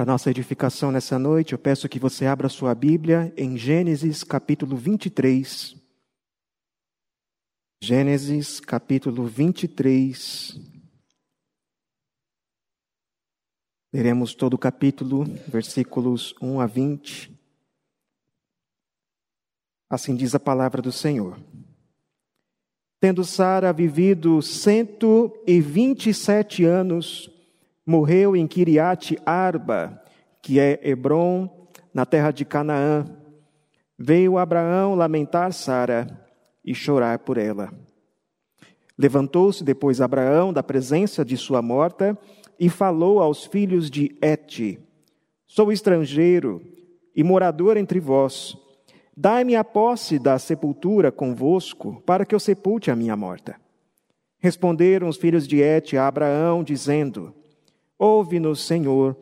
Para nossa edificação nessa noite, eu peço que você abra sua Bíblia em Gênesis capítulo 23. Gênesis capítulo 23. Leremos todo o capítulo, versículos 1 a 20. Assim diz a palavra do Senhor. Tendo Sara vivido cento e vinte e sete anos, morreu em Kiriat Arba, que é Hebron, na terra de Canaã. Veio Abraão lamentar Sara e chorar por ela. Levantou-se depois Abraão da presença de sua morta e falou aos filhos de Et: Sou estrangeiro e morador entre vós. Dai-me a posse da sepultura convosco, para que eu sepulte a minha morta. Responderam os filhos de Et a Abraão, dizendo: Ouve-nos, Senhor,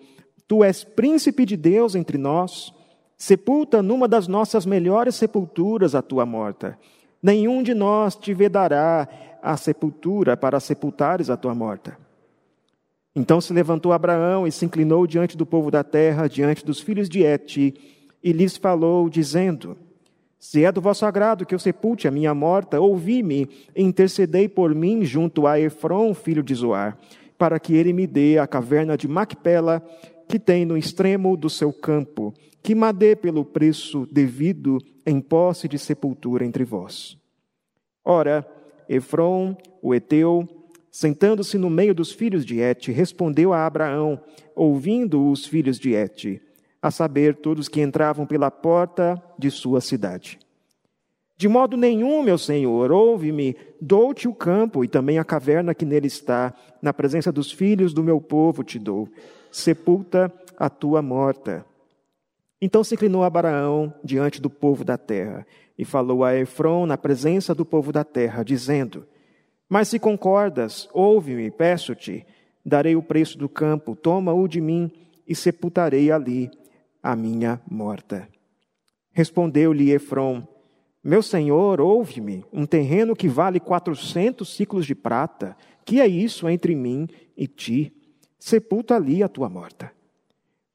tu és príncipe de Deus entre nós. Sepulta numa das nossas melhores sepulturas a tua morta. Nenhum de nós te vedará a sepultura para sepultares a tua morta. Então se levantou Abraão e se inclinou diante do povo da terra, diante dos filhos de Et, e lhes falou, dizendo: Se é do vosso agrado que eu sepulte a minha morta, ouvi-me intercedei por mim junto a Efron, filho de Zoar para que ele me dê a caverna de Macpela, que tem no extremo do seu campo, que me dê pelo preço devido em posse de sepultura entre vós. Ora, Efron, o Eteu, sentando-se no meio dos filhos de Et, respondeu a Abraão, ouvindo os filhos de Et, a saber, todos que entravam pela porta de sua cidade. De modo nenhum, meu senhor, ouve-me, dou-te o campo e também a caverna que nele está, na presença dos filhos do meu povo te dou. Sepulta a tua morta. Então se inclinou Abraão diante do povo da terra e falou a Efron na presença do povo da terra, dizendo: Mas se concordas, ouve-me, peço-te, darei o preço do campo, toma-o de mim e sepultarei ali a minha morta. Respondeu-lhe Efron: meu senhor, ouve-me, um terreno que vale quatrocentos ciclos de prata, que é isso entre mim e ti? Sepulta ali a tua morta.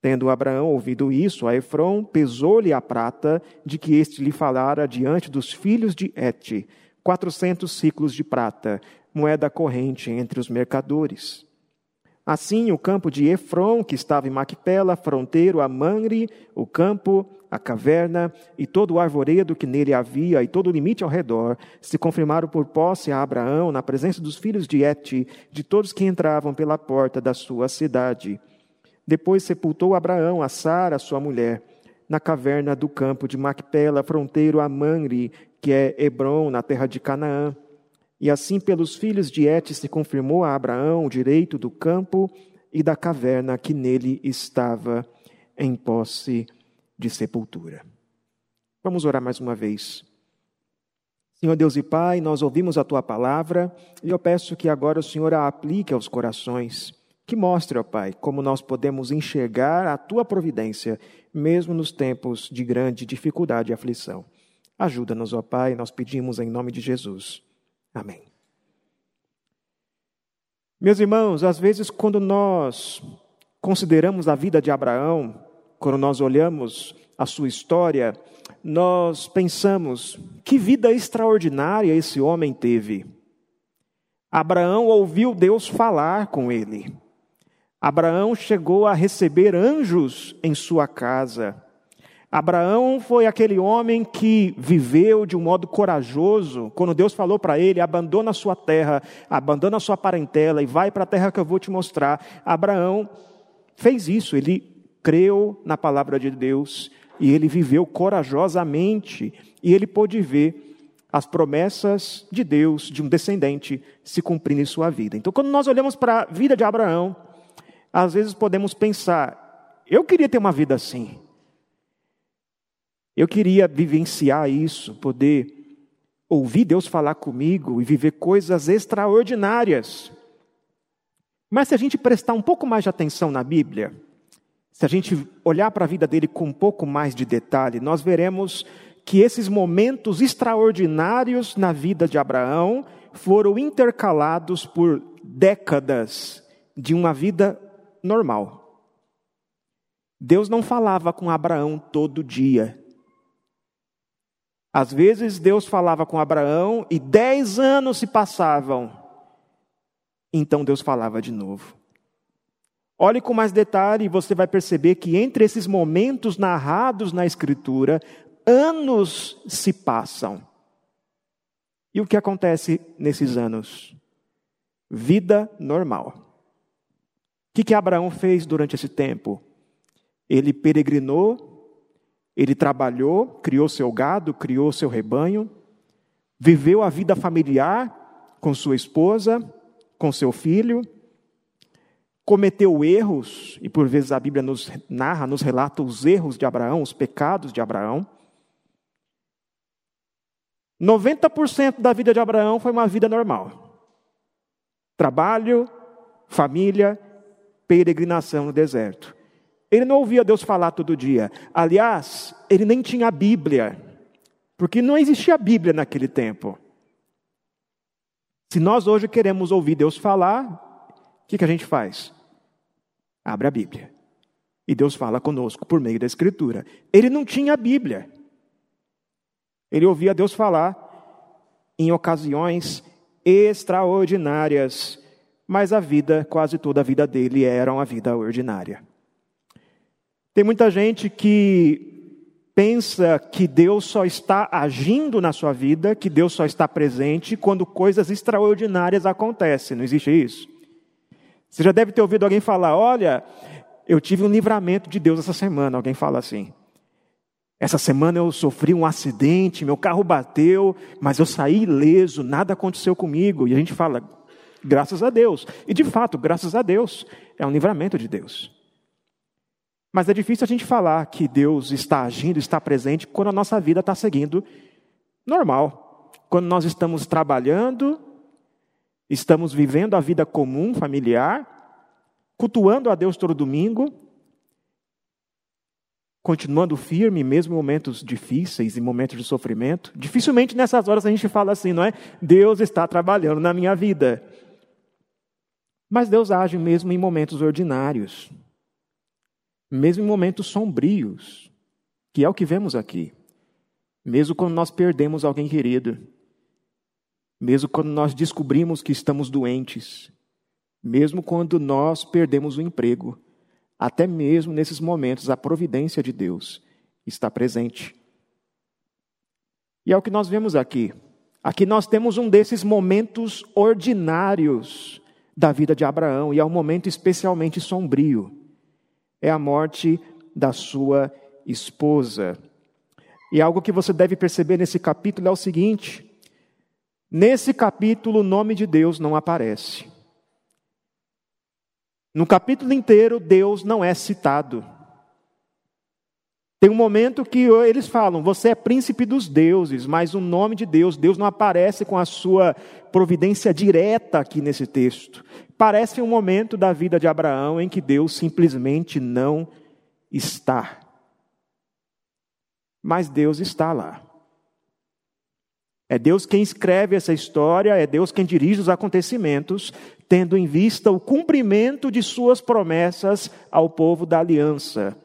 Tendo Abraão ouvido isso, a Efron pesou-lhe a prata de que este lhe falara diante dos filhos de Et, quatrocentos ciclos de prata, moeda corrente entre os mercadores. Assim, o campo de Efron, que estava em Macpela, fronteiro a Manre, o campo, a caverna e todo o arvoredo que nele havia e todo o limite ao redor, se confirmaram por posse a Abraão na presença dos filhos de Et, de todos que entravam pela porta da sua cidade. Depois sepultou Abraão a Sara, sua mulher, na caverna do campo de Macpela, fronteiro a Manre, que é Hebron, na terra de Canaã. E assim, pelos filhos de Et, se confirmou a Abraão o direito do campo e da caverna que nele estava em posse de sepultura. Vamos orar mais uma vez. Senhor Deus e Pai, nós ouvimos a tua palavra e eu peço que agora o Senhor a aplique aos corações, que mostre, ó Pai, como nós podemos enxergar a tua providência, mesmo nos tempos de grande dificuldade e aflição. Ajuda-nos, ó Pai, nós pedimos em nome de Jesus. Amém. Meus irmãos, às vezes, quando nós consideramos a vida de Abraão, quando nós olhamos a sua história, nós pensamos: que vida extraordinária esse homem teve. Abraão ouviu Deus falar com ele. Abraão chegou a receber anjos em sua casa. Abraão foi aquele homem que viveu de um modo corajoso, quando Deus falou para ele: abandona a sua terra, abandona a sua parentela e vai para a terra que eu vou te mostrar. Abraão fez isso, ele creu na palavra de Deus e ele viveu corajosamente e ele pôde ver as promessas de Deus, de um descendente, se cumprindo em sua vida. Então, quando nós olhamos para a vida de Abraão, às vezes podemos pensar: eu queria ter uma vida assim. Eu queria vivenciar isso, poder ouvir Deus falar comigo e viver coisas extraordinárias. Mas se a gente prestar um pouco mais de atenção na Bíblia, se a gente olhar para a vida dele com um pouco mais de detalhe, nós veremos que esses momentos extraordinários na vida de Abraão foram intercalados por décadas de uma vida normal. Deus não falava com Abraão todo dia. Às vezes Deus falava com Abraão e dez anos se passavam. Então Deus falava de novo. Olhe com mais detalhe e você vai perceber que entre esses momentos narrados na Escritura, anos se passam. E o que acontece nesses anos? Vida normal. O que, que Abraão fez durante esse tempo? Ele peregrinou, ele trabalhou, criou seu gado, criou seu rebanho, viveu a vida familiar com sua esposa, com seu filho, cometeu erros, e por vezes a Bíblia nos narra, nos relata os erros de Abraão, os pecados de Abraão. 90% da vida de Abraão foi uma vida normal. Trabalho, família, peregrinação no deserto. Ele não ouvia Deus falar todo dia. Aliás, ele nem tinha a Bíblia, porque não existia Bíblia naquele tempo. Se nós hoje queremos ouvir Deus falar, o que, que a gente faz? Abre a Bíblia. E Deus fala conosco por meio da Escritura. Ele não tinha a Bíblia. Ele ouvia Deus falar em ocasiões extraordinárias, mas a vida, quase toda a vida dele era uma vida ordinária. Tem muita gente que pensa que Deus só está agindo na sua vida, que Deus só está presente quando coisas extraordinárias acontecem. Não existe isso? Você já deve ter ouvido alguém falar: Olha, eu tive um livramento de Deus essa semana. Alguém fala assim. Essa semana eu sofri um acidente, meu carro bateu, mas eu saí ileso, nada aconteceu comigo. E a gente fala, graças a Deus. E de fato, graças a Deus, é um livramento de Deus. Mas é difícil a gente falar que Deus está agindo, está presente, quando a nossa vida está seguindo normal. Quando nós estamos trabalhando, Estamos vivendo a vida comum, familiar, cultuando a Deus todo domingo, continuando firme mesmo em momentos difíceis, em momentos de sofrimento. Dificilmente nessas horas a gente fala assim, não é? Deus está trabalhando na minha vida. Mas Deus age mesmo em momentos ordinários, mesmo em momentos sombrios, que é o que vemos aqui. Mesmo quando nós perdemos alguém querido, mesmo quando nós descobrimos que estamos doentes, mesmo quando nós perdemos o emprego, até mesmo nesses momentos a providência de Deus está presente. E é o que nós vemos aqui. Aqui nós temos um desses momentos ordinários da vida de Abraão, e é um momento especialmente sombrio. É a morte da sua esposa. E algo que você deve perceber nesse capítulo é o seguinte: Nesse capítulo, o nome de Deus não aparece. No capítulo inteiro, Deus não é citado. Tem um momento que eles falam, você é príncipe dos deuses, mas o nome de Deus, Deus não aparece com a sua providência direta aqui nesse texto. Parece um momento da vida de Abraão em que Deus simplesmente não está. Mas Deus está lá. É Deus quem escreve essa história, é Deus quem dirige os acontecimentos, tendo em vista o cumprimento de suas promessas ao povo da aliança.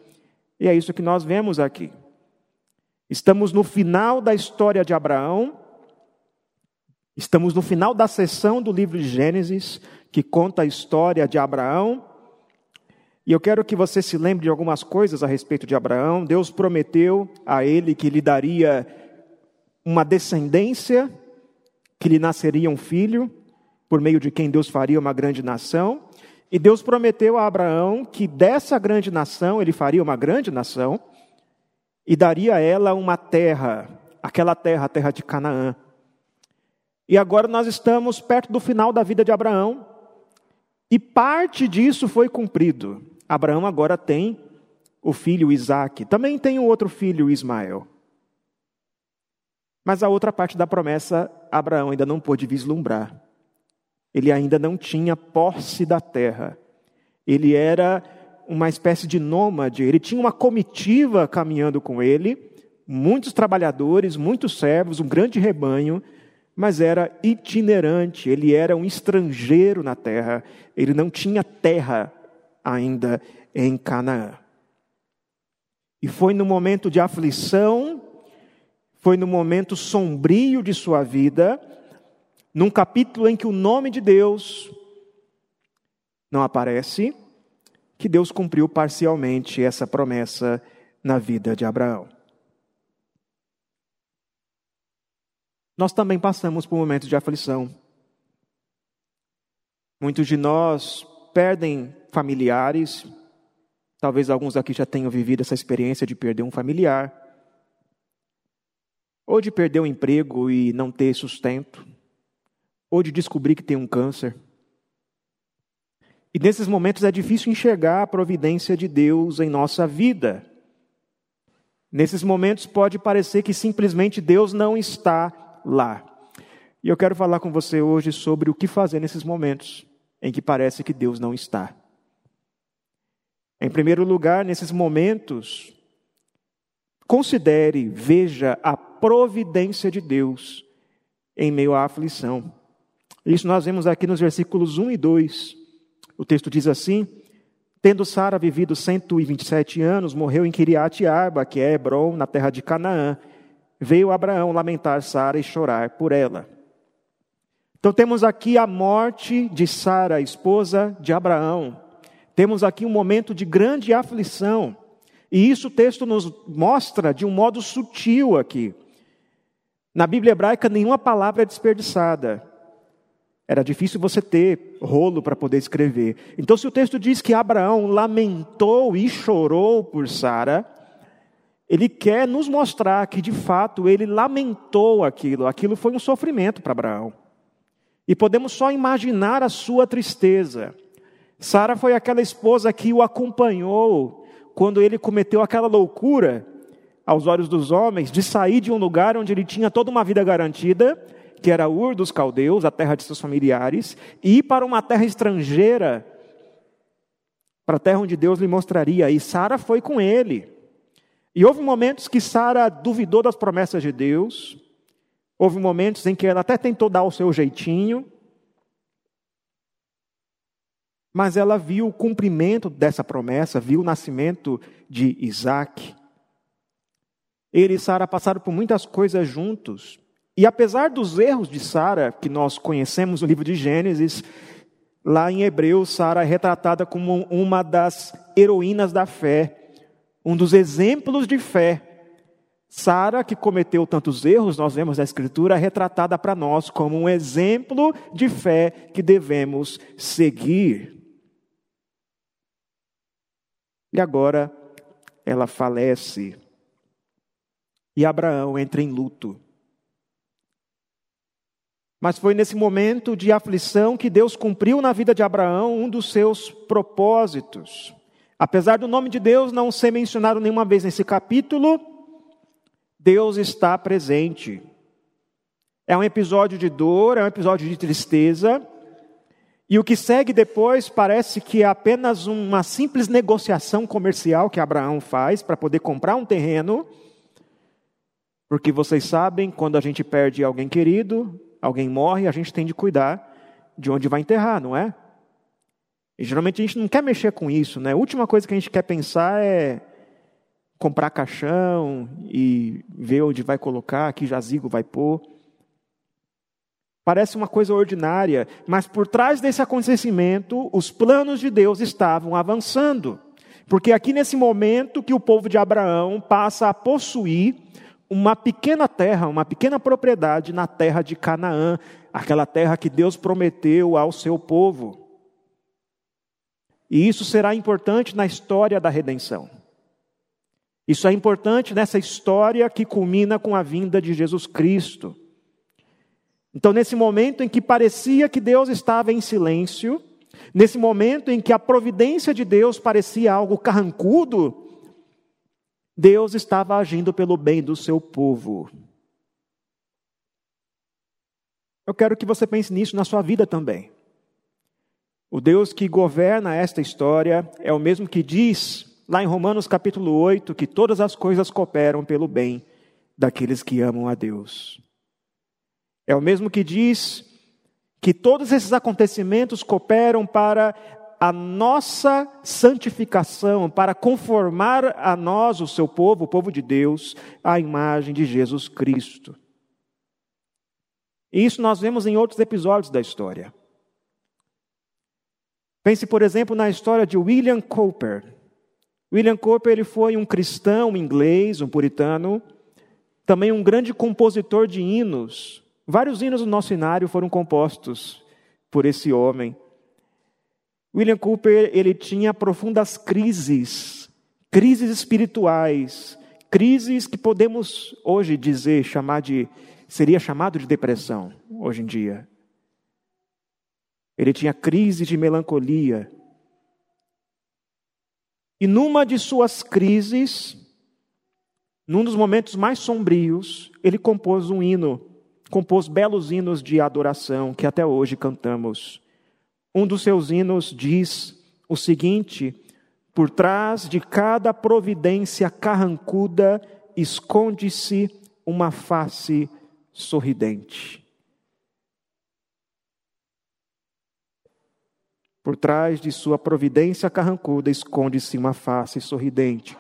E é isso que nós vemos aqui. Estamos no final da história de Abraão, estamos no final da sessão do livro de Gênesis, que conta a história de Abraão. E eu quero que você se lembre de algumas coisas a respeito de Abraão. Deus prometeu a ele que lhe daria uma descendência, que lhe nasceria um filho, por meio de quem Deus faria uma grande nação. E Deus prometeu a Abraão que dessa grande nação ele faria uma grande nação e daria a ela uma terra, aquela terra, a terra de Canaã. E agora nós estamos perto do final da vida de Abraão e parte disso foi cumprido. Abraão agora tem o filho Isaac, também tem o outro filho Ismael. Mas a outra parte da promessa, Abraão ainda não pôde vislumbrar. Ele ainda não tinha posse da terra. Ele era uma espécie de nômade, ele tinha uma comitiva caminhando com ele, muitos trabalhadores, muitos servos, um grande rebanho, mas era itinerante, ele era um estrangeiro na terra, ele não tinha terra ainda em Canaã. E foi no momento de aflição, foi no momento sombrio de sua vida, num capítulo em que o nome de Deus não aparece, que Deus cumpriu parcialmente essa promessa na vida de Abraão. Nós também passamos por momentos de aflição. Muitos de nós perdem familiares, talvez alguns aqui já tenham vivido essa experiência de perder um familiar, ou de perder um emprego e não ter sustento, ou de descobrir que tem um câncer. E nesses momentos é difícil enxergar a providência de Deus em nossa vida. Nesses momentos pode parecer que simplesmente Deus não está lá. E eu quero falar com você hoje sobre o que fazer nesses momentos em que parece que Deus não está. Em primeiro lugar, nesses momentos, considere, veja a providência de Deus em meio à aflição. Isso nós vemos aqui nos versículos 1 e 2. O texto diz assim: Tendo Sara vivido 127 anos, morreu em Kiriat Arba, que é Hebron, na terra de Canaã. Veio Abraão lamentar Sara e chorar por ela. Então temos aqui a morte de Sara, esposa de Abraão. Temos aqui um momento de grande aflição. E isso o texto nos mostra de um modo sutil aqui. Na Bíblia hebraica, nenhuma palavra é desperdiçada. Era difícil você ter rolo para poder escrever. Então, se o texto diz que Abraão lamentou e chorou por Sara, ele quer nos mostrar que, de fato, ele lamentou aquilo. Aquilo foi um sofrimento para Abraão. E podemos só imaginar a sua tristeza. Sara foi aquela esposa que o acompanhou quando ele cometeu aquela loucura, aos olhos dos homens, de sair de um lugar onde ele tinha toda uma vida garantida que era Ur dos caldeus, a terra de seus familiares, e ir para uma terra estrangeira, para a terra onde Deus lhe mostraria. E Sara foi com ele. E houve momentos que Sara duvidou das promessas de Deus, houve momentos em que ela até tentou dar o seu jeitinho, mas ela viu o cumprimento dessa promessa, viu o nascimento de Isaac. Ele e Sara passaram por muitas coisas juntos. E apesar dos erros de Sara, que nós conhecemos no livro de Gênesis, lá em Hebreus, Sara é retratada como uma das heroínas da fé, um dos exemplos de fé. Sara, que cometeu tantos erros, nós vemos na Escritura, é retratada para nós como um exemplo de fé que devemos seguir. E agora ela falece. E Abraão entra em luto. Mas foi nesse momento de aflição que Deus cumpriu na vida de Abraão um dos seus propósitos. Apesar do nome de Deus não ser mencionado nenhuma vez nesse capítulo, Deus está presente. É um episódio de dor, é um episódio de tristeza, e o que segue depois parece que é apenas uma simples negociação comercial que Abraão faz para poder comprar um terreno. Porque vocês sabem, quando a gente perde alguém querido, alguém morre, a gente tem de cuidar de onde vai enterrar, não é? E geralmente a gente não quer mexer com isso, né? A última coisa que a gente quer pensar é comprar caixão e ver onde vai colocar, que jazigo vai pôr. Parece uma coisa ordinária, mas por trás desse acontecimento, os planos de Deus estavam avançando. Porque aqui nesse momento que o povo de Abraão passa a possuir uma pequena terra, uma pequena propriedade na terra de Canaã, aquela terra que Deus prometeu ao seu povo. E isso será importante na história da redenção. Isso é importante nessa história que culmina com a vinda de Jesus Cristo. Então, nesse momento em que parecia que Deus estava em silêncio, nesse momento em que a providência de Deus parecia algo carrancudo, Deus estava agindo pelo bem do seu povo. Eu quero que você pense nisso na sua vida também. O Deus que governa esta história é o mesmo que diz, lá em Romanos capítulo 8, que todas as coisas cooperam pelo bem daqueles que amam a Deus. É o mesmo que diz que todos esses acontecimentos cooperam para a nossa santificação, para conformar a nós, o seu povo, o povo de Deus, à imagem de Jesus Cristo. E isso nós vemos em outros episódios da história. Pense, por exemplo, na história de William Cowper. William Cowper ele foi um cristão inglês, um puritano, também um grande compositor de hinos. Vários hinos do nosso cenário foram compostos por esse homem. William Cooper ele tinha profundas crises, crises espirituais, crises que podemos hoje dizer chamar de seria chamado de depressão hoje em dia. Ele tinha crise de melancolia. E numa de suas crises, num dos momentos mais sombrios, ele compôs um hino, compôs belos hinos de adoração que até hoje cantamos. Um dos seus hinos diz o seguinte: Por trás de cada providência carrancuda esconde-se uma face sorridente. Por trás de sua providência carrancuda esconde-se uma face sorridente.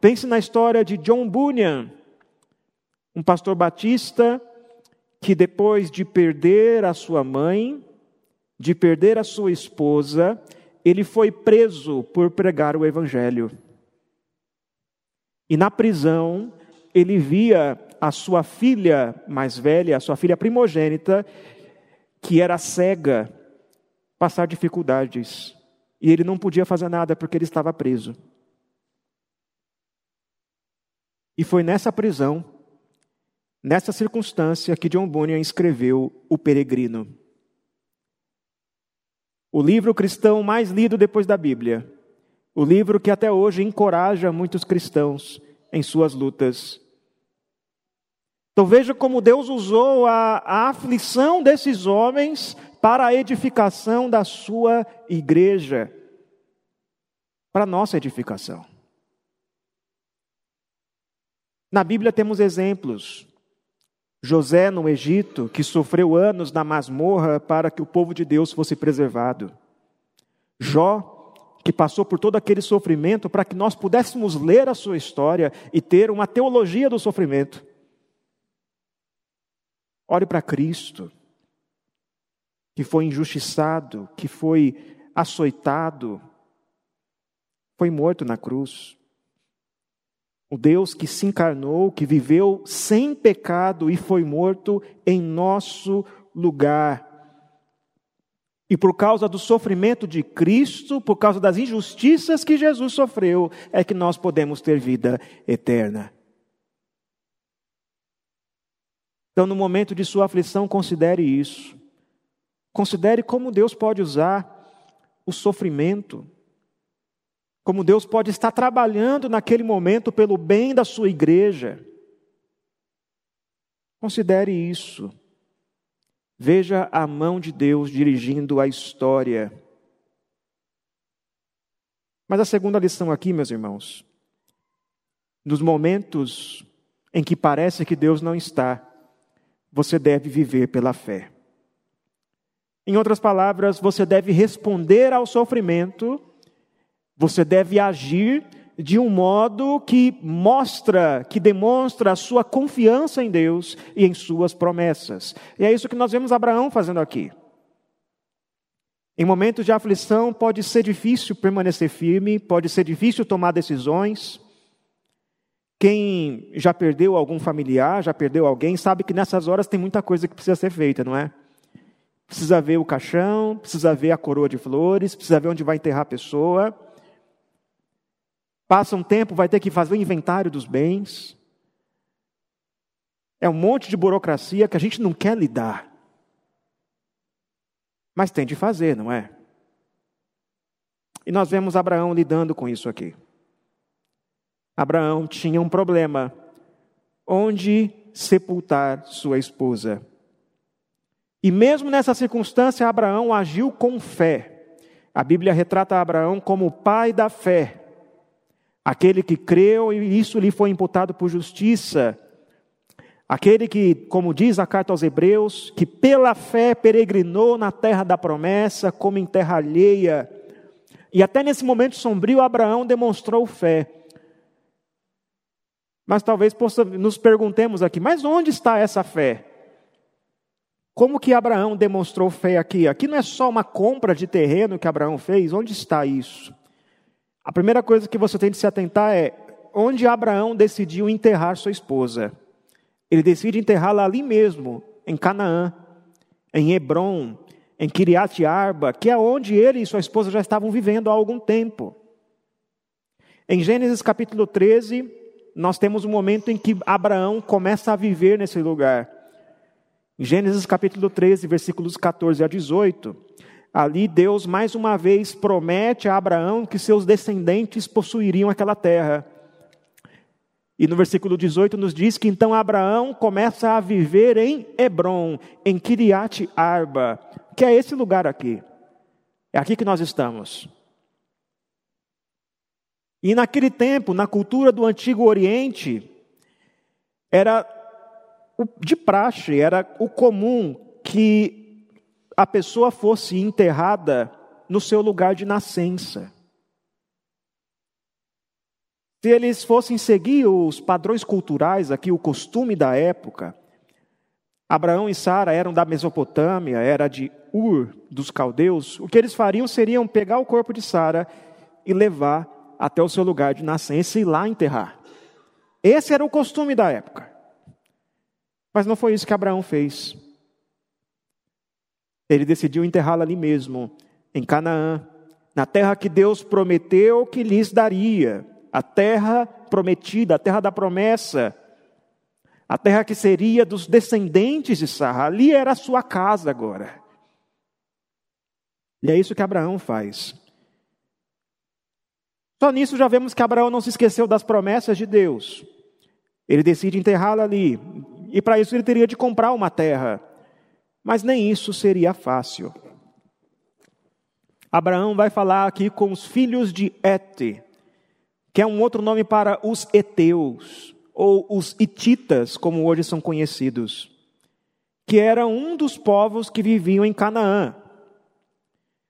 Pense na história de John Bunyan, um pastor batista que depois de perder a sua mãe, de perder a sua esposa, ele foi preso por pregar o evangelho. E na prisão, ele via a sua filha mais velha, a sua filha primogênita, que era cega, passar dificuldades. E ele não podia fazer nada porque ele estava preso. E foi nessa prisão, nessa circunstância, que John Bunyan escreveu O Peregrino. O livro cristão mais lido depois da Bíblia. O livro que até hoje encoraja muitos cristãos em suas lutas. Então veja como Deus usou a, a aflição desses homens para a edificação da sua igreja, para a nossa edificação. Na Bíblia temos exemplos. José no Egito, que sofreu anos na masmorra para que o povo de Deus fosse preservado. Jó, que passou por todo aquele sofrimento para que nós pudéssemos ler a sua história e ter uma teologia do sofrimento. Olhe para Cristo, que foi injustiçado, que foi açoitado, foi morto na cruz. O Deus que se encarnou, que viveu sem pecado e foi morto em nosso lugar. E por causa do sofrimento de Cristo, por causa das injustiças que Jesus sofreu, é que nós podemos ter vida eterna. Então, no momento de sua aflição, considere isso. Considere como Deus pode usar o sofrimento, como Deus pode estar trabalhando naquele momento pelo bem da sua igreja. Considere isso. Veja a mão de Deus dirigindo a história. Mas a segunda lição aqui, meus irmãos, nos momentos em que parece que Deus não está, você deve viver pela fé. Em outras palavras, você deve responder ao sofrimento, você deve agir de um modo que mostra, que demonstra a sua confiança em Deus e em suas promessas. E é isso que nós vemos Abraão fazendo aqui. Em momentos de aflição, pode ser difícil permanecer firme, pode ser difícil tomar decisões, quem já perdeu algum familiar, já perdeu alguém, sabe que nessas horas tem muita coisa que precisa ser feita, não é? Precisa ver o caixão, precisa ver a coroa de flores, precisa ver onde vai enterrar a pessoa. Passa um tempo, vai ter que fazer o inventário dos bens. É um monte de burocracia que a gente não quer lidar. Mas tem de fazer, não é? E nós vemos Abraão lidando com isso aqui. Abraão tinha um problema: onde sepultar sua esposa. E mesmo nessa circunstância, Abraão agiu com fé. A Bíblia retrata Abraão como o pai da fé, aquele que creu e isso lhe foi imputado por justiça. Aquele que, como diz a carta aos Hebreus, que pela fé peregrinou na terra da promessa, como em terra alheia, E até nesse momento sombrio, Abraão demonstrou fé. Mas talvez nos perguntemos aqui, mas onde está essa fé? Como que Abraão demonstrou fé aqui? Aqui não é só uma compra de terreno que Abraão fez, onde está isso? A primeira coisa que você tem de se atentar é onde Abraão decidiu enterrar sua esposa. Ele decide enterrá-la ali mesmo, em Canaã, em Hebron, em Kiriat Arba, que é onde ele e sua esposa já estavam vivendo há algum tempo. Em Gênesis capítulo 13, nós temos um momento em que Abraão começa a viver nesse lugar. Em Gênesis capítulo 13, versículos 14 a 18, ali Deus mais uma vez promete a Abraão que seus descendentes possuiriam aquela terra. E no versículo 18 nos diz que então Abraão começa a viver em Hebron, em Kiriat Arba, que é esse lugar aqui. É aqui que nós estamos. E naquele tempo, na cultura do Antigo Oriente, era de praxe, era o comum que a pessoa fosse enterrada no seu lugar de nascença. Se eles fossem seguir os padrões culturais aqui, o costume da época, Abraão e Sara eram da Mesopotâmia, era de Ur, dos caldeus, o que eles fariam seriam pegar o corpo de Sara e levar até o seu lugar de nascença e lá enterrar. Esse era o costume da época. Mas não foi isso que Abraão fez. Ele decidiu enterrá-la ali mesmo, em Canaã, na terra que Deus prometeu que lhes daria, a terra prometida, a terra da promessa, a terra que seria dos descendentes de Sarra. Ali era a sua casa agora. E é isso que Abraão faz. Só nisso já vemos que Abraão não se esqueceu das promessas de Deus. Ele decide enterrá-la ali. E para isso ele teria de comprar uma terra. Mas nem isso seria fácil. Abraão vai falar aqui com os filhos de Et, que é um outro nome para os Eteus, ou os Hititas, como hoje são conhecidos, que era um dos povos que viviam em Canaã.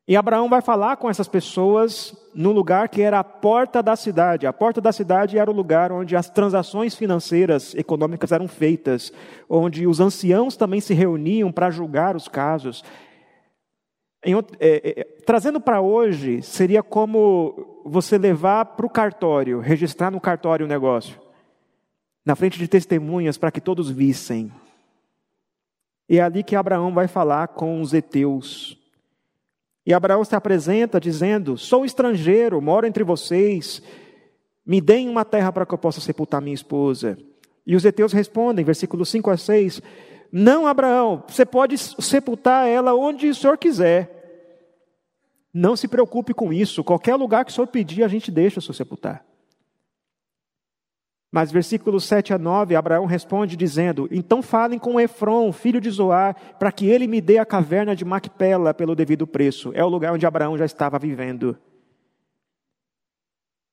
E Abraão vai falar com essas pessoas no lugar que era a porta da cidade. A porta da cidade era o lugar onde as transações financeiras, econômicas eram feitas, onde os anciãos também se reuniam para julgar os casos. Em, é, é, trazendo para hoje, seria como você levar para o cartório, registrar no cartório o negócio, na frente de testemunhas para que todos vissem. E é ali que Abraão vai falar com os heteus. E Abraão se apresenta dizendo: Sou estrangeiro, moro entre vocês, me deem uma terra para que eu possa sepultar minha esposa. E os heteus respondem, versículos 5 a 6, Não, Abraão, você pode sepultar ela onde o senhor quiser. Não se preocupe com isso, qualquer lugar que o senhor pedir, a gente deixa o senhor sepultar. Mas versículos 7 a 9, Abraão responde dizendo: Então falem com Efron, filho de Zoar, para que ele me dê a caverna de Macpela pelo devido preço. É o lugar onde Abraão já estava vivendo.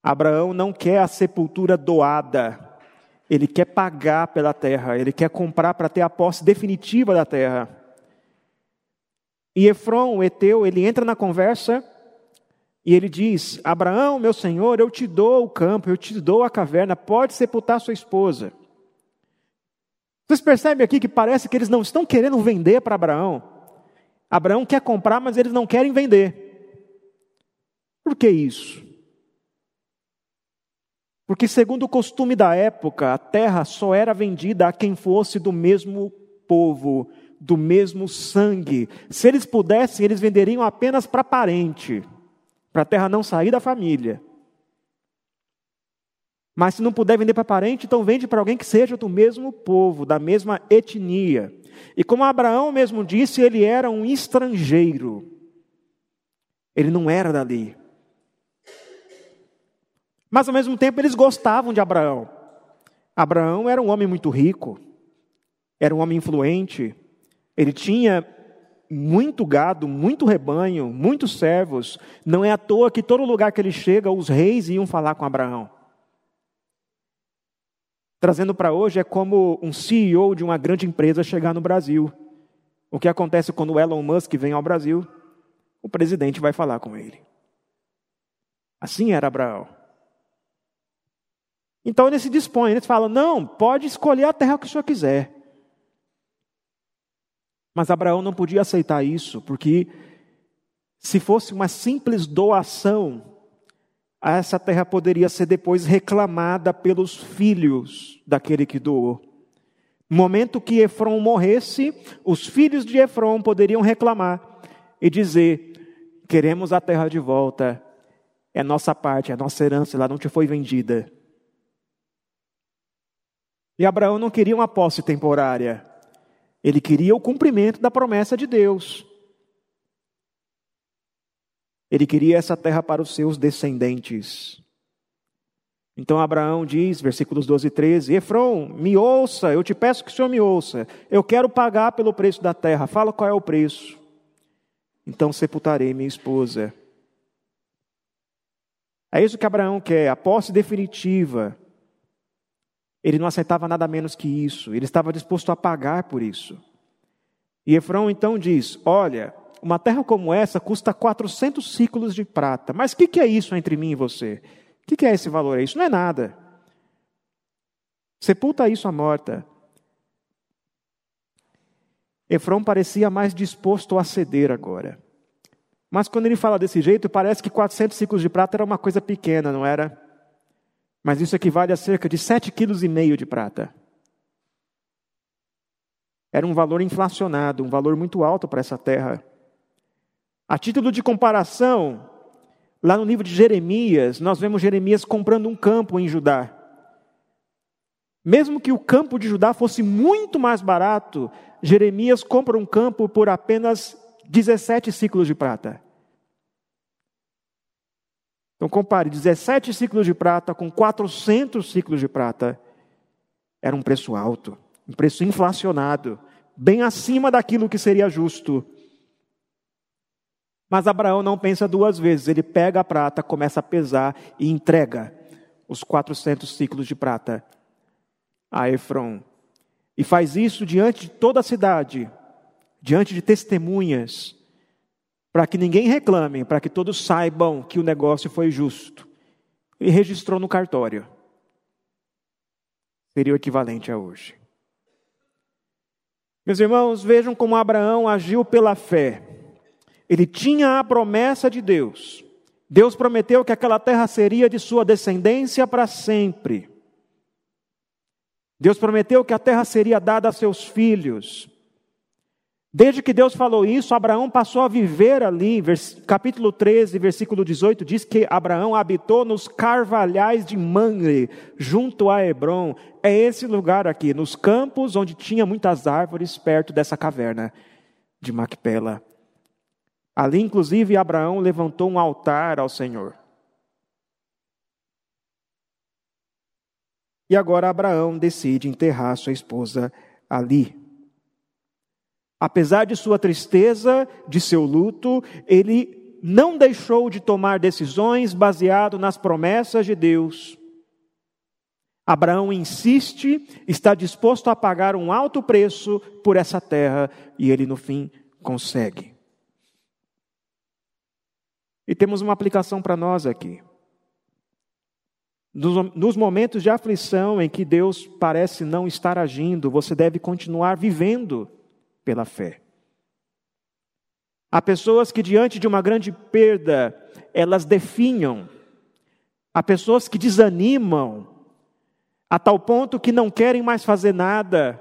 Abraão não quer a sepultura doada, ele quer pagar pela terra, ele quer comprar para ter a posse definitiva da terra. E Efron, o Eteu, ele entra na conversa e ele diz: Abraão, meu senhor, eu te dou o campo, eu te dou a caverna, pode sepultar sua esposa. Vocês percebem aqui que parece que eles não estão querendo vender para Abraão. Abraão quer comprar, mas eles não querem vender. Por que isso? Porque, segundo o costume da época, a terra só era vendida a quem fosse do mesmo povo, do mesmo sangue. Se eles pudessem, eles venderiam apenas para parente para a terra não sair da família. Mas se não puder vender para parente, então vende para alguém que seja do mesmo povo, da mesma etnia. E como Abraão mesmo disse, ele era um estrangeiro. Ele não era dali. Mas ao mesmo tempo eles gostavam de Abraão. Abraão era um homem muito rico, era um homem influente, ele tinha muito gado, muito rebanho, muitos servos. Não é à toa que todo lugar que ele chega, os reis iam falar com Abraão. Trazendo para hoje é como um CEO de uma grande empresa chegar no Brasil. O que acontece quando Elon Musk vem ao Brasil? O presidente vai falar com ele. Assim era Abraão. Então ele se dispõe, ele fala: não, pode escolher a terra que o senhor quiser. Mas Abraão não podia aceitar isso, porque se fosse uma simples doação, essa terra poderia ser depois reclamada pelos filhos daquele que doou. No momento que Efron morresse, os filhos de Efron poderiam reclamar e dizer: Queremos a terra de volta, é nossa parte, é nossa herança, ela não te foi vendida. E Abraão não queria uma posse temporária, ele queria o cumprimento da promessa de Deus. Ele queria essa terra para os seus descendentes. Então Abraão diz, versículos 12 e 13: Efron, me ouça, eu te peço que o senhor me ouça. Eu quero pagar pelo preço da terra. Fala qual é o preço. Então sepultarei minha esposa. É isso que Abraão quer, a posse definitiva. Ele não aceitava nada menos que isso, ele estava disposto a pagar por isso. E Efron então diz: Olha, uma terra como essa custa 400 ciclos de prata. Mas o que, que, é isso entre mim e você? O que, que, é esse valor? Isso não é nada. Sepulta isso à morta. Efron parecia mais disposto a ceder agora. Mas quando ele fala desse jeito, parece que 400 ciclos de prata era uma coisa pequena, não era? Mas isso equivale a cerca de 7,5 kg de prata. Era um valor inflacionado, um valor muito alto para essa terra. A título de comparação, lá no livro de Jeremias, nós vemos Jeremias comprando um campo em Judá. Mesmo que o campo de Judá fosse muito mais barato, Jeremias compra um campo por apenas 17 ciclos de prata. Então compare 17 ciclos de prata com 400 ciclos de prata. Era um preço alto, um preço inflacionado, bem acima daquilo que seria justo. Mas Abraão não pensa duas vezes. Ele pega a prata, começa a pesar e entrega os 400 ciclos de prata a Efron. E faz isso diante de toda a cidade, diante de testemunhas, para que ninguém reclame, para que todos saibam que o negócio foi justo. E registrou no cartório. Seria o equivalente a hoje. Meus irmãos, vejam como Abraão agiu pela fé. Ele tinha a promessa de Deus. Deus prometeu que aquela terra seria de sua descendência para sempre. Deus prometeu que a terra seria dada a seus filhos. Desde que Deus falou isso, Abraão passou a viver ali. Capítulo 13, versículo 18 diz que Abraão habitou nos carvalhais de Manre, junto a Hebron. É esse lugar aqui, nos campos onde tinha muitas árvores, perto dessa caverna de Macpela. Ali, inclusive, Abraão levantou um altar ao Senhor. E agora Abraão decide enterrar sua esposa ali. Apesar de sua tristeza, de seu luto, ele não deixou de tomar decisões baseado nas promessas de Deus. Abraão insiste, está disposto a pagar um alto preço por essa terra e ele no fim consegue. E temos uma aplicação para nós aqui. Nos momentos de aflição em que Deus parece não estar agindo, você deve continuar vivendo pela fé. Há pessoas que, diante de uma grande perda, elas definham. Há pessoas que desanimam, a tal ponto que não querem mais fazer nada,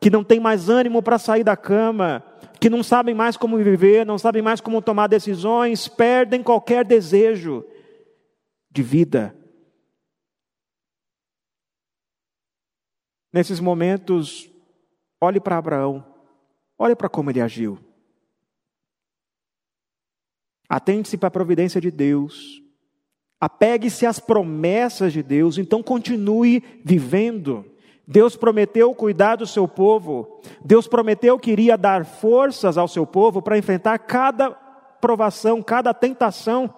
que não têm mais ânimo para sair da cama, que não sabem mais como viver, não sabem mais como tomar decisões, perdem qualquer desejo de vida. Nesses momentos, olhe para Abraão, olhe para como ele agiu. Atente-se para a providência de Deus, apegue-se às promessas de Deus, então continue vivendo. Deus prometeu cuidar do seu povo. Deus prometeu que iria dar forças ao seu povo para enfrentar cada provação, cada tentação.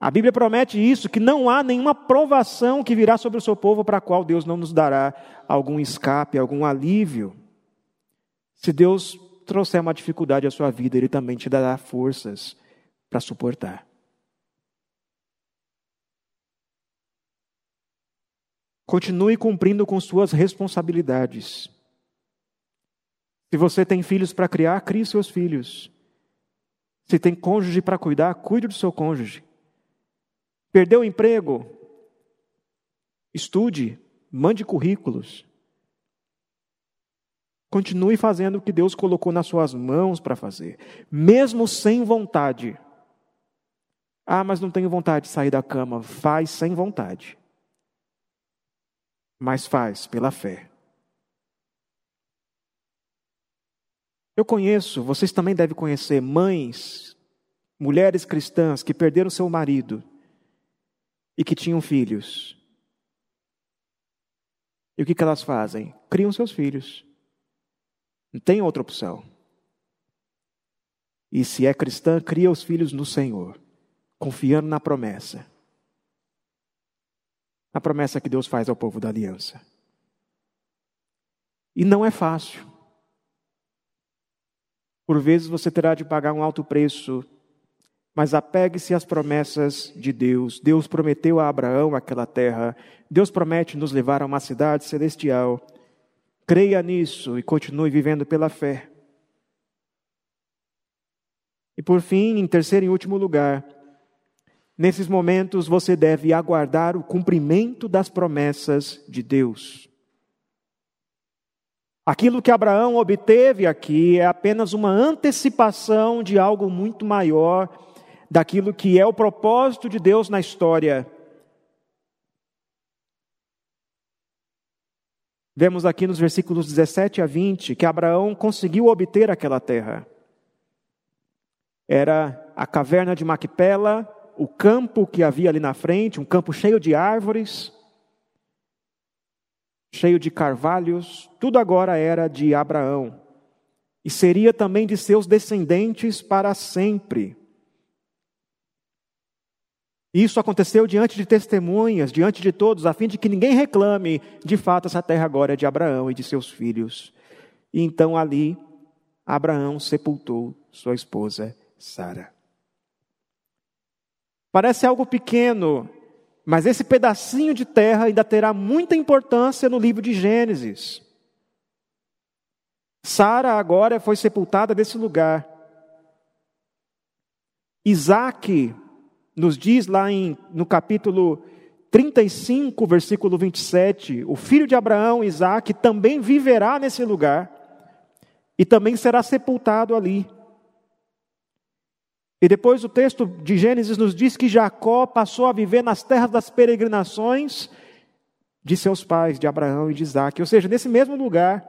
A Bíblia promete isso, que não há nenhuma provação que virá sobre o seu povo para a qual Deus não nos dará algum escape, algum alívio. Se Deus trouxer uma dificuldade à sua vida, Ele também te dará forças para suportar. Continue cumprindo com suas responsabilidades. Se você tem filhos para criar, crie seus filhos. Se tem cônjuge para cuidar, cuide do seu cônjuge. Perdeu o emprego? Estude, mande currículos. Continue fazendo o que Deus colocou nas suas mãos para fazer, mesmo sem vontade. Ah, mas não tenho vontade de sair da cama. Faz sem vontade. Mas faz pela fé. Eu conheço, vocês também devem conhecer, mães, mulheres cristãs que perderam seu marido e que tinham filhos. E o que, que elas fazem? Criam seus filhos. Não tem outra opção. E se é cristã, cria os filhos no Senhor, confiando na promessa. A promessa que Deus faz ao povo da aliança. E não é fácil. Por vezes você terá de pagar um alto preço, mas apegue-se às promessas de Deus. Deus prometeu a Abraão aquela terra. Deus promete nos levar a uma cidade celestial. Creia nisso e continue vivendo pela fé. E por fim, em terceiro e último lugar, nesses momentos você deve aguardar o cumprimento das promessas de Deus. Aquilo que Abraão obteve aqui é apenas uma antecipação de algo muito maior, daquilo que é o propósito de Deus na história. Vemos aqui nos versículos 17 a 20 que Abraão conseguiu obter aquela terra. Era a caverna de Macpela, o campo que havia ali na frente, um campo cheio de árvores, cheio de carvalhos, tudo agora era de Abraão. E seria também de seus descendentes para sempre. Isso aconteceu diante de testemunhas, diante de todos, a fim de que ninguém reclame, de fato, essa terra agora é de Abraão e de seus filhos. E então ali, Abraão sepultou sua esposa Sara. Parece algo pequeno, mas esse pedacinho de terra ainda terá muita importância no livro de Gênesis. Sara agora foi sepultada nesse lugar. Isaac nos diz lá em, no capítulo 35, versículo 27, o filho de Abraão, Isaac, também viverá nesse lugar e também será sepultado ali. E depois o texto de Gênesis nos diz que Jacó passou a viver nas terras das peregrinações de seus pais, de Abraão e de Isaac, ou seja, nesse mesmo lugar.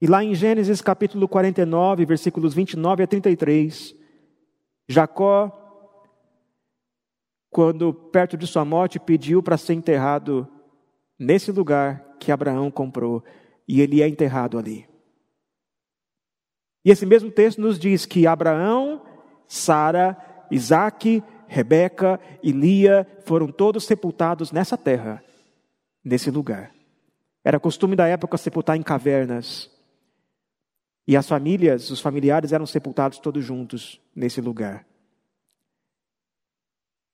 E lá em Gênesis capítulo 49, versículos 29 a 33, Jacó, quando perto de sua morte, pediu para ser enterrado nesse lugar que Abraão comprou, e ele é enterrado ali. E esse mesmo texto nos diz que Abraão, Sara, Isaac, Rebeca e Lia foram todos sepultados nessa terra, nesse lugar. Era costume da época sepultar em cavernas. E as famílias, os familiares eram sepultados todos juntos nesse lugar.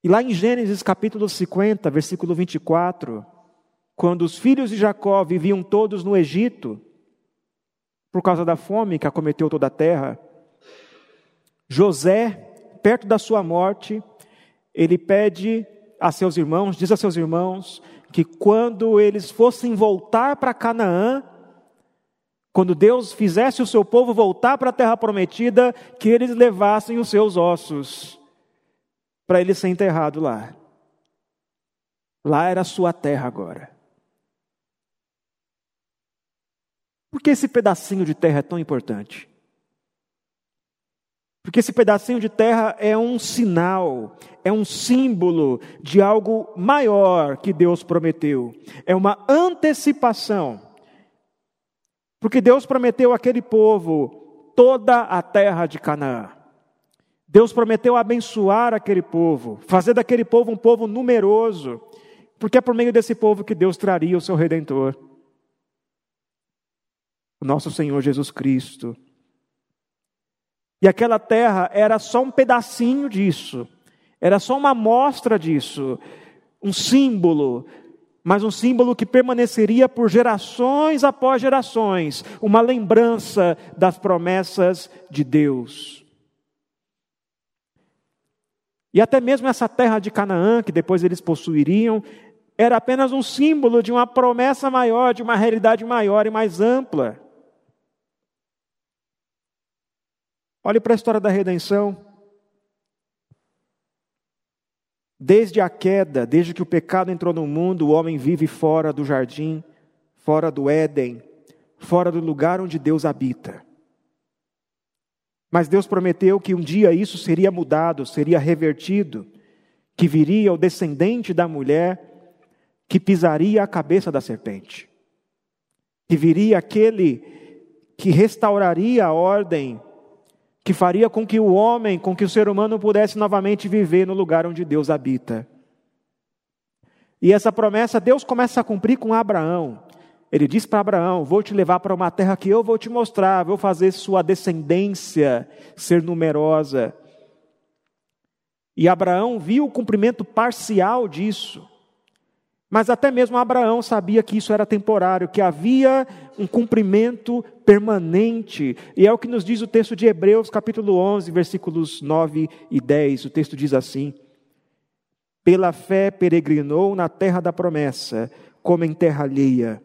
E lá em Gênesis capítulo 50, versículo 24, quando os filhos de Jacó viviam todos no Egito, por causa da fome que acometeu toda a terra, José, perto da sua morte, ele pede a seus irmãos, diz a seus irmãos, que quando eles fossem voltar para Canaã, quando Deus fizesse o seu povo voltar para a terra prometida, que eles levassem os seus ossos para ele ser enterrado lá. Lá era a sua terra agora. Por que esse pedacinho de terra é tão importante? Porque esse pedacinho de terra é um sinal, é um símbolo de algo maior que Deus prometeu. É uma antecipação porque Deus prometeu àquele povo toda a terra de Canaã. Deus prometeu abençoar aquele povo, fazer daquele povo um povo numeroso, porque é por meio desse povo que Deus traria o seu redentor, o nosso Senhor Jesus Cristo. E aquela terra era só um pedacinho disso, era só uma amostra disso. um símbolo, mas um símbolo que permaneceria por gerações após gerações, uma lembrança das promessas de Deus. E até mesmo essa terra de Canaã, que depois eles possuiriam, era apenas um símbolo de uma promessa maior, de uma realidade maior e mais ampla. Olhe para a história da redenção. Desde a queda, desde que o pecado entrou no mundo, o homem vive fora do jardim, fora do Éden, fora do lugar onde Deus habita. Mas Deus prometeu que um dia isso seria mudado, seria revertido, que viria o descendente da mulher que pisaria a cabeça da serpente, que viria aquele que restauraria a ordem que faria com que o homem, com que o ser humano pudesse novamente viver no lugar onde Deus habita. E essa promessa Deus começa a cumprir com Abraão. Ele diz para Abraão: Vou te levar para uma terra que eu vou te mostrar, vou fazer sua descendência ser numerosa. E Abraão viu o cumprimento parcial disso. Mas até mesmo Abraão sabia que isso era temporário, que havia um cumprimento permanente. E é o que nos diz o texto de Hebreus, capítulo 11, versículos 9 e 10. O texto diz assim: Pela fé peregrinou na terra da promessa, como em terra alheia,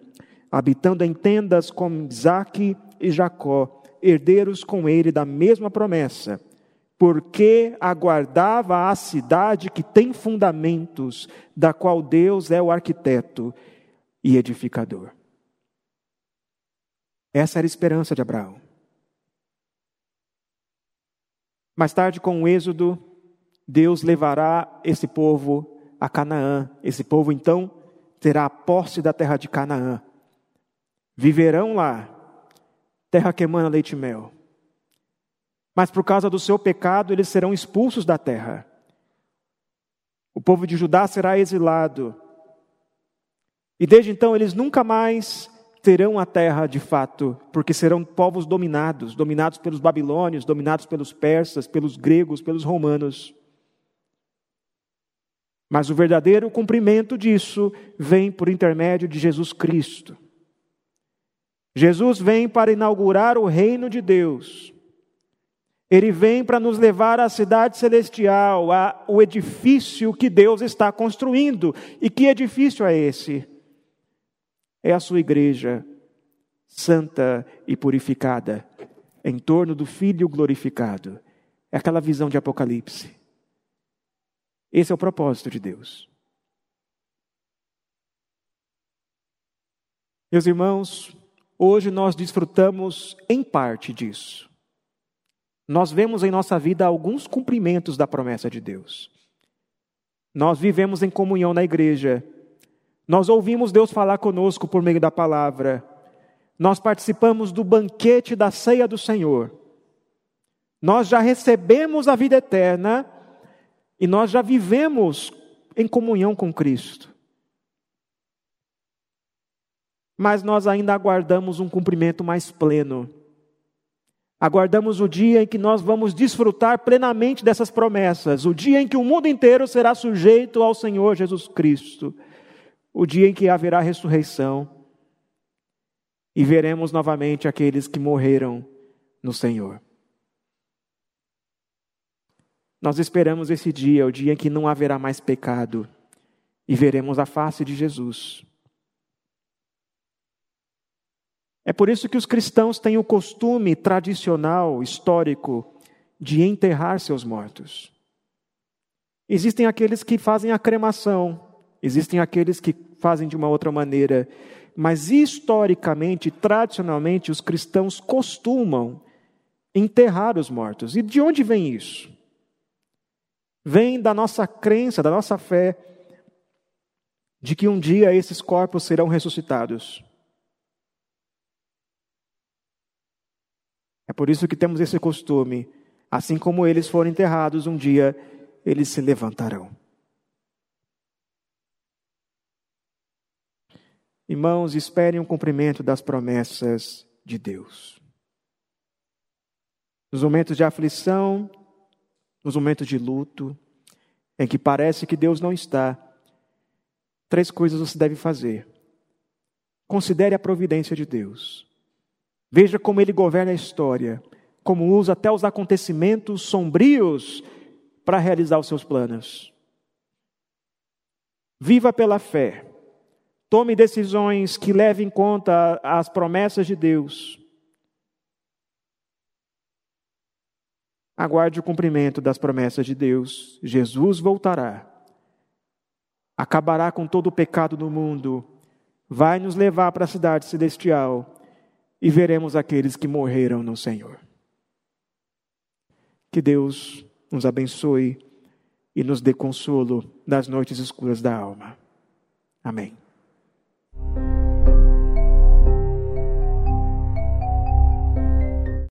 habitando em tendas com Isaque e Jacó, herdeiros com ele da mesma promessa porque aguardava a cidade que tem fundamentos, da qual Deus é o arquiteto e edificador. Essa era a esperança de Abraão. Mais tarde, com o Êxodo, Deus levará esse povo a Canaã. Esse povo, então, terá a posse da terra de Canaã. Viverão lá, terra que emana leite e mel mas por causa do seu pecado eles serão expulsos da terra. O povo de Judá será exilado. E desde então eles nunca mais terão a terra de fato, porque serão povos dominados dominados pelos babilônios, dominados pelos persas, pelos gregos, pelos romanos. Mas o verdadeiro cumprimento disso vem por intermédio de Jesus Cristo. Jesus vem para inaugurar o reino de Deus ele vem para nos levar à cidade celestial, ao edifício que Deus está construindo. E que edifício é esse? É a sua igreja, santa e purificada, em torno do Filho glorificado. É aquela visão de Apocalipse. Esse é o propósito de Deus. Meus irmãos, hoje nós desfrutamos em parte disso nós vemos em nossa vida alguns cumprimentos da promessa de Deus. Nós vivemos em comunhão na igreja. Nós ouvimos Deus falar conosco por meio da palavra. Nós participamos do banquete da ceia do Senhor. Nós já recebemos a vida eterna e nós já vivemos em comunhão com Cristo. Mas nós ainda aguardamos um cumprimento mais pleno Aguardamos o dia em que nós vamos desfrutar plenamente dessas promessas, o dia em que o mundo inteiro será sujeito ao Senhor Jesus Cristo, o dia em que haverá ressurreição e veremos novamente aqueles que morreram no Senhor. Nós esperamos esse dia, o dia em que não haverá mais pecado, e veremos a face de Jesus. É por isso que os cristãos têm o costume tradicional, histórico, de enterrar seus mortos. Existem aqueles que fazem a cremação, existem aqueles que fazem de uma outra maneira, mas historicamente, tradicionalmente, os cristãos costumam enterrar os mortos. E de onde vem isso? Vem da nossa crença, da nossa fé, de que um dia esses corpos serão ressuscitados. Por isso que temos esse costume. Assim como eles foram enterrados, um dia eles se levantarão. Irmãos, esperem o cumprimento das promessas de Deus. Nos momentos de aflição, nos momentos de luto, em que parece que Deus não está, três coisas você deve fazer. Considere a providência de Deus. Veja como ele governa a história, como usa até os acontecimentos sombrios para realizar os seus planos. Viva pela fé. Tome decisões que levem em conta as promessas de Deus. Aguarde o cumprimento das promessas de Deus. Jesus voltará. Acabará com todo o pecado do mundo. Vai nos levar para a cidade celestial e veremos aqueles que morreram no Senhor. Que Deus nos abençoe e nos dê consolo nas noites escuras da alma. Amém.